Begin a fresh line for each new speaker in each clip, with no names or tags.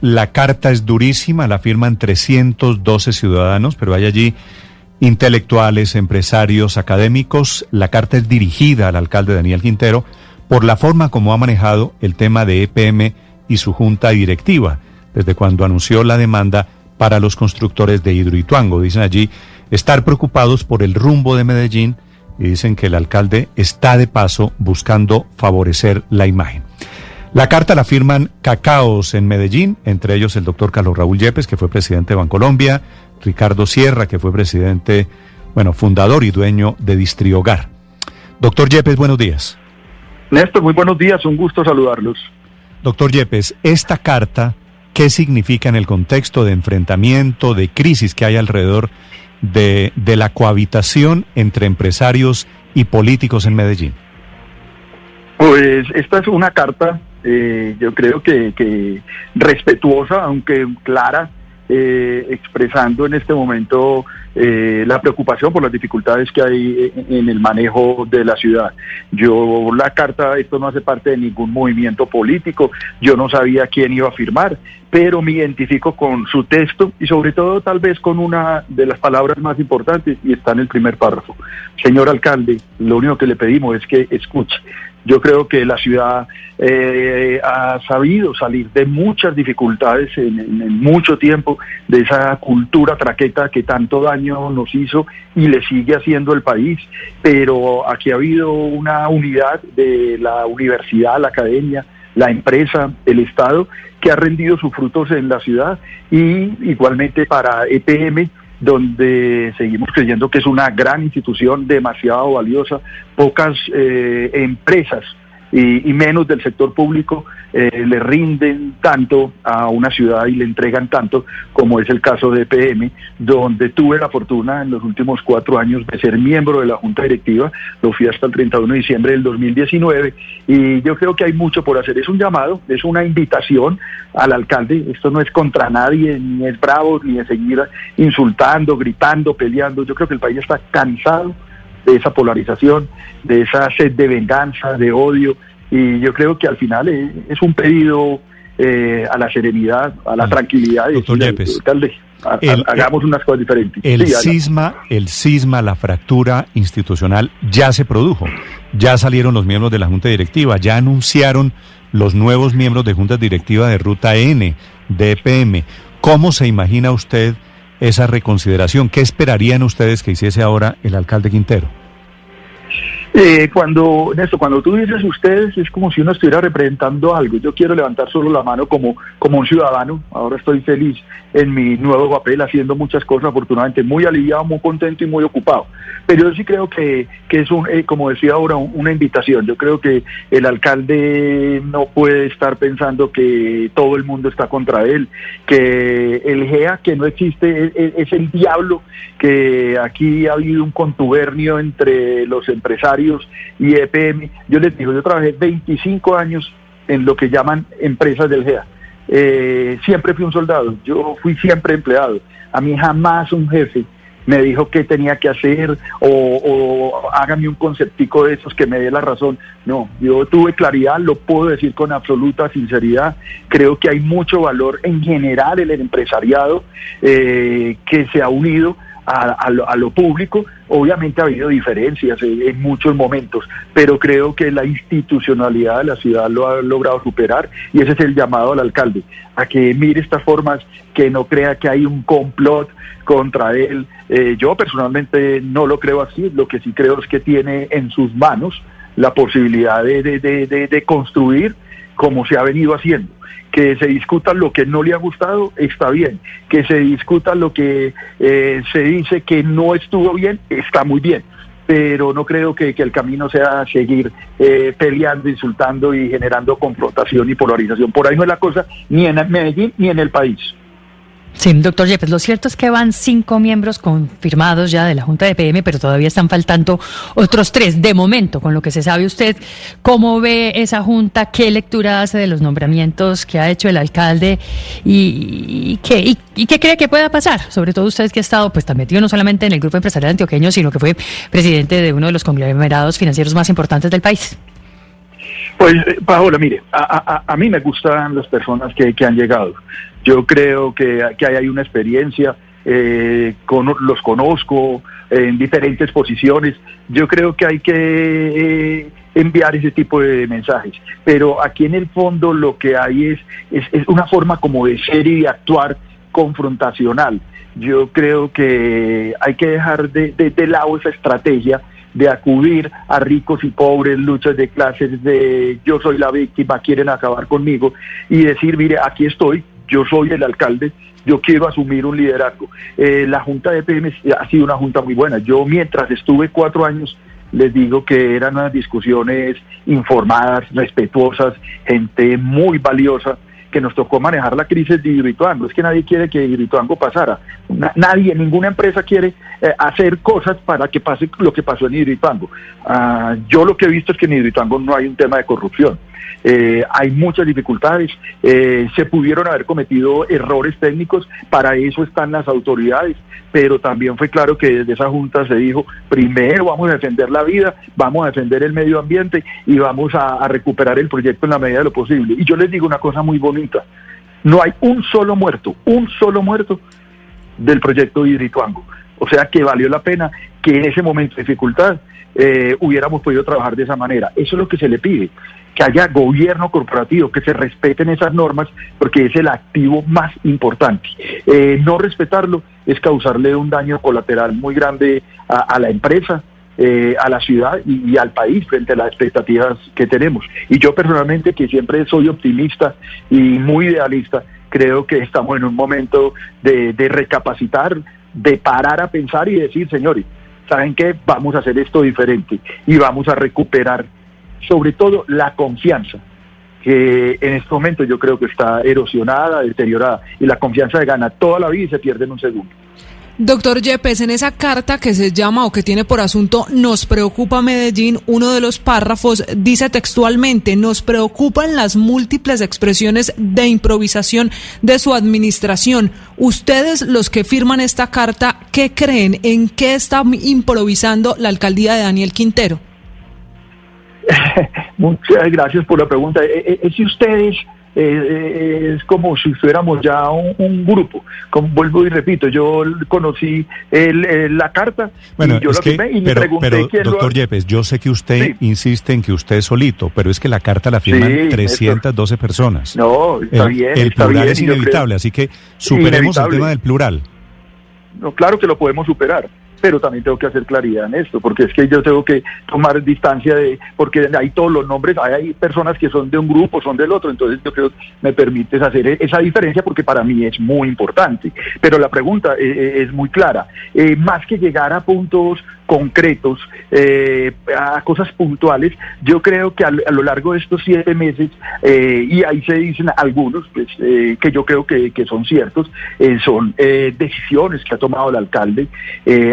La carta es durísima, la firman 312 ciudadanos, pero hay allí intelectuales, empresarios, académicos. La carta es dirigida al alcalde Daniel Quintero por la forma como ha manejado el tema de EPM y su junta directiva, desde cuando anunció la demanda para los constructores de Hidroituango. Dicen allí estar preocupados por el rumbo de Medellín y dicen que el alcalde está de paso buscando favorecer la imagen. La carta la firman cacaos en Medellín, entre ellos el doctor Carlos Raúl Yepes, que fue presidente de Bancolombia, Ricardo Sierra, que fue presidente, bueno, fundador y dueño de Distriogar. Doctor Yepes, buenos días.
Néstor, muy buenos días, un gusto saludarlos.
Doctor Yepes, esta carta, ¿qué significa en el contexto de enfrentamiento, de crisis que hay alrededor de, de la cohabitación entre empresarios y políticos en Medellín?
Pues esta es una carta, eh, yo creo que, que respetuosa, aunque clara, eh, expresando en este momento eh, la preocupación por las dificultades que hay en el manejo de la ciudad. Yo la carta, esto no hace parte de ningún movimiento político, yo no sabía quién iba a firmar, pero me identifico con su texto y sobre todo tal vez con una de las palabras más importantes y está en el primer párrafo. Señor alcalde, lo único que le pedimos es que escuche. Yo creo que la ciudad eh, ha sabido salir de muchas dificultades en, mucho tiempo, de esa cultura traqueta que tanto daño nos hizo y le sigue haciendo el país, pero aquí ha habido una unidad de la universidad, la academia, la empresa, el Estado, que ha rendido sus frutos en la ciudad. Y igualmente para EPM donde seguimos creyendo que es una gran institución demasiado valiosa, pocas eh, empresas y, menos del sector público eh, le rinden tanto a una ciudad y le entregan tanto como es el caso de EPM, donde tuve la fortuna en los últimos cuatro años de ser miembro de la Junta Directiva, lo fui hasta el 31 de diciembre del 2019 y yo creo que hay mucho por hacer. Es un llamado, es una invitación al alcalde, esto no es contra nadie, ni es bravo, ni es seguir insultando, gritando, peleando, yo creo que el país está cansado de esa polarización, de esa sed de venganza, de odio, y yo creo que al final es, un pedido eh, a la serenidad, a la tranquilidad.
Doctor Yepes,
hagamos unas cosas diferentes.
El cisma, el cisma, la fractura institucional ya se produjo. Ya salieron los miembros de la Junta Directiva, ya anunciaron los nuevos miembros de Junta Directiva de Ruta N, de EPM. ¿Cómo se imagina usted esa reconsideración? ¿Qué esperarían ustedes que hiciese ahora el alcalde Quintero?
Eh, cuando, Néstor, cuando tú dices ustedes, es como si uno estuviera representando algo. Yo quiero levantar solo la mano como, como un ciudadano. Ahora estoy feliz en mi nuevo papel, haciendo muchas cosas, afortunadamente, muy aliviado, muy contento y muy ocupado. Pero yo sí creo que, es, un, eh, como decía ahora, una invitación. Yo creo que el alcalde no puede estar pensando que todo el mundo está contra él, que el GEA, que no existe, es, es el diablo, que aquí ha habido un contubernio entre los empresarios y EPM. Yo les digo, yo trabajé 25 años en lo que llaman empresas del GEA eh, siempre fui un soldado, yo fui siempre empleado. A mí jamás un jefe me dijo qué tenía que hacer o, hágame un conceptico de esos que me dé la razón. No, yo tuve claridad, lo puedo decir con absoluta sinceridad. Creo que hay mucho valor en general en el empresariado eh, que se ha unido a, lo, público. Obviamente ha habido diferencias en, muchos momentos, pero creo que la institucionalidad de la ciudad lo ha logrado superar y ese es el llamado al alcalde, a que mire estas formas, que no crea que hay un complot contra él. Eh, yo personalmente no lo creo así, lo que sí creo es que tiene en sus manos la posibilidad de, de construir como se ha venido haciendo que se discuta lo que no le ha gustado, está bien. Que se discuta lo que eh, se dice que no estuvo bien, está muy bien. Pero no creo que, el camino sea seguir eh, peleando, insultando y generando confrontación y polarización. Por ahí no es la cosa, ni en Medellín ni en el país.
Sí, doctor Yepes, lo cierto es que van cinco miembros confirmados ya de la Junta de PM, pero todavía están faltando otros tres. De momento, con lo que se sabe usted, ¿cómo ve esa Junta? ¿Qué lectura hace de los nombramientos que ha hecho el alcalde? ¿Y, qué, y, qué cree que pueda pasar? Sobre todo usted que ha estado pues, tan metido no solamente en el Grupo Empresarial Antioqueño, sino que fue presidente de uno de los conglomerados financieros más importantes del país.
Pues, eh, Paola, mire, a, mí me gustan las personas que, han llegado. Yo creo que, que hay una experiencia, eh, los conozco en diferentes posiciones. Yo creo que hay que eh, enviar ese tipo de mensajes. Pero aquí en el fondo lo que hay es, es, una forma como de ser y de actuar confrontacional. Yo creo que hay que dejar de, de, de lado esa estrategia de acudir a ricos y pobres, luchas de clases, de yo soy la víctima, quieren acabar conmigo, y decir, mire, aquí estoy, yo soy el alcalde, yo quiero asumir un liderazgo. Eh, la Junta de PM ha sido una junta muy buena. Yo mientras estuve cuatro años, les digo que eran unas discusiones informadas, respetuosas, gente muy valiosa que nos tocó manejar la crisis de Hidroituango. Es que nadie quiere que Hidroituango pasara. nadie, ninguna empresa quiere eh, hacer cosas para que pase lo que pasó en Hidroituango. Ah, yo lo que he visto es que en Hidroituango no hay un tema de corrupción. Eh, hay muchas dificultades, eh, se pudieron haber cometido errores técnicos, para eso están las autoridades, pero también fue claro que desde esa junta se dijo, primero vamos a defender la vida, vamos a defender el medio ambiente y vamos a, recuperar el proyecto en la medida de lo posible. Y yo les digo una cosa muy bonita, no hay un solo muerto, un solo muerto del proyecto Hidrituango. O sea que valió la pena que en ese momento de dificultad eh, hubiéramos podido trabajar de esa manera. Eso es lo que se le pide que haya gobierno corporativo, que se respeten esas normas, porque es el activo más importante. Eh, no respetarlo es causarle un daño colateral muy grande a, la empresa, eh, a la ciudad y, al país frente a las expectativas que tenemos. Y yo personalmente, que siempre soy optimista y muy idealista, creo que estamos en un momento de, de recapacitar, de parar a pensar y decir, señores, ¿saben qué? Vamos a hacer esto diferente y vamos a recuperar sobre todo la confianza, que en este momento yo creo que está erosionada, deteriorada, y la confianza se gana toda la vida y se pierde en un segundo.
Doctor Yepes, en esa carta que se llama o que tiene por asunto Nos preocupa Medellín, uno de los párrafos dice textualmente, nos preocupan las múltiples expresiones de improvisación de su administración. Ustedes, los que firman esta carta, ¿qué creen? ¿En qué está improvisando la alcaldía de Daniel Quintero?
Muchas gracias por la pregunta. Eh, eh, es si ustedes eh, es como si fuéramos ya un, grupo. Como vuelvo y repito, yo conocí la carta
bueno, y yo lo que, y me pregunté pero, doctor Yepes, yo sé que usted insiste en que usted es solito, pero es que la carta la firman 312 personas.
No, está
el,
bien.
El plural es inevitable, así que superemos el tema del plural.
No, claro que lo podemos superar pero también tengo que hacer claridad en esto, porque es que yo tengo que tomar distancia de, porque hay todos los nombres, hay, personas que son de un grupo, son del otro, entonces yo creo que me permites hacer e-, esa diferencia porque para mí es muy importante. Pero la pregunta eh, eh, es muy clara, eh, más que llegar a puntos concretos, a cosas puntuales, yo creo que a, lo largo de estos siete meses, y ahí se dicen algunos, pues, que yo creo que, son ciertos, son decisiones que ha tomado el alcalde,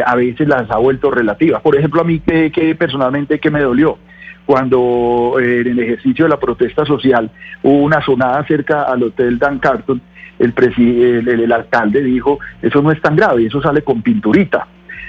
a veces las ha vuelto relativas. Por ejemplo, a mí que, personalmente que me dolió cuando eh, en el ejercicio de la protesta social hubo una sonada cerca al hotel Dan Carton, el, el, alcalde dijo, eso no es tan grave, eso sale con pinturita.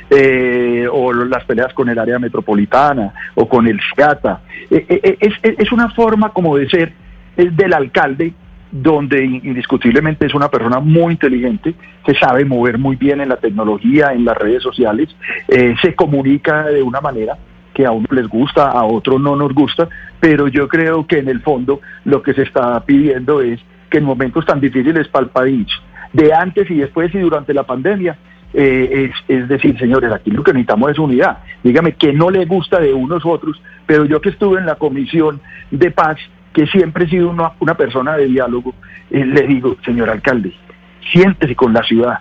Eh, o las peleas con el área metropolitana o con el SCATA. Eh, es, es, una forma como de ser del alcalde donde indiscutiblemente es una persona muy inteligente, se sabe mover muy bien en la tecnología, en las redes sociales, eh, se comunica de una manera que a uno les gusta, a otro no nos gusta, pero yo creo que en el fondo lo que se está pidiendo es que en momentos tan difíciles para el país, de antes y después y durante la pandemia, eh, es, decir, señores, aquí lo que necesitamos es unidad. Dígame que no le gusta de unos otros, pero yo que estuve en la comisión de paz, que siempre he sido una, persona de diálogo, eh, le digo, señor alcalde, siéntese con la ciudad,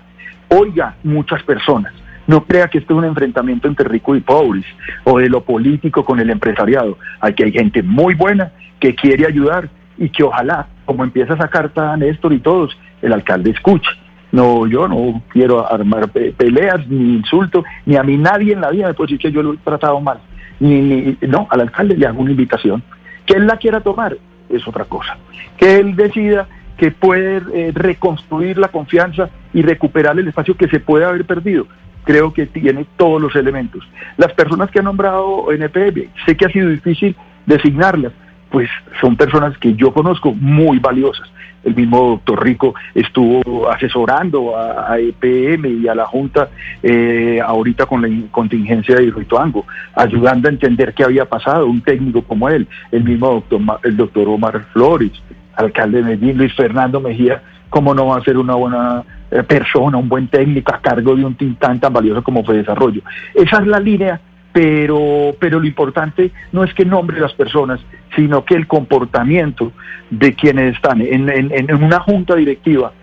oiga muchas personas, no crea que esto es un enfrentamiento entre ricos y pobres o de lo político con el empresariado. Aquí hay gente muy buena que quiere ayudar y que ojalá, como empieza esa carta Néstor y todos, el alcalde escuche. No, yo no quiero armar peleas ni insulto, ni a mí nadie en la vida me puede decir que yo lo he tratado mal. Ni, ni, no, al alcalde le hago una invitación que él la quiera tomar es otra cosa. Que él decida que puede eh, reconstruir la confianza y recuperar el espacio que se puede haber perdido. Creo que tiene todos los elementos. Las personas que han nombrado NPM, sé que ha sido difícil designarlas, pues son personas que yo conozco muy valiosas. El mismo doctor Rico estuvo asesorando a, EPM y a la Junta eh, ahorita con la contingencia de Hidroituango, ayudando a entender qué había pasado, un técnico como él, el mismo doctor, el doctor Omar Flores, alcalde de Medellín, Luis Fernando Mejía, cómo no va a ser una buena eh, persona, un buen técnico a cargo de un tintán tan valioso como fue desarrollo. Esa es la línea, pero, pero lo importante no es que nombre las personas, sino que el comportamiento de quienes están en, en, una junta directiva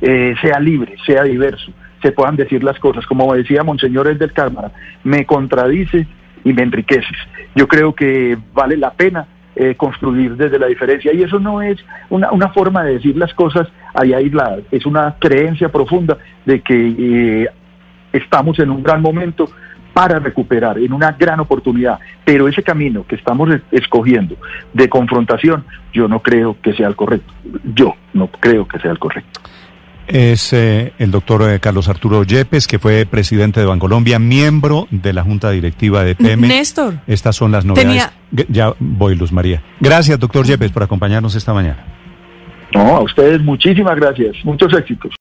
eh, sea libre, sea diverso, se puedan decir las cosas. Como decía Monseñor del Cámara, me contradice y me enriqueces. Yo creo que vale la pena eh, construir desde la diferencia. Y eso no es una, una, forma de decir las cosas ahí aisladas, es una creencia profunda de que eh, estamos en un gran momento para recuperar, en una gran oportunidad. Pero ese camino que estamos escogiendo de confrontación, yo no creo que sea el correcto. Yo no creo que sea el correcto
es eh, el doctor eh, Carlos Arturo Yepes, que fue presidente de Bancolombia, miembro de la Junta Directiva de PM.
Néstor.
Estas son las novedades. Ya voy, Luz María. Gracias, doctor Yepes, por acompañarnos esta mañana.
No, a ustedes muchísimas gracias. Muchos éxitos.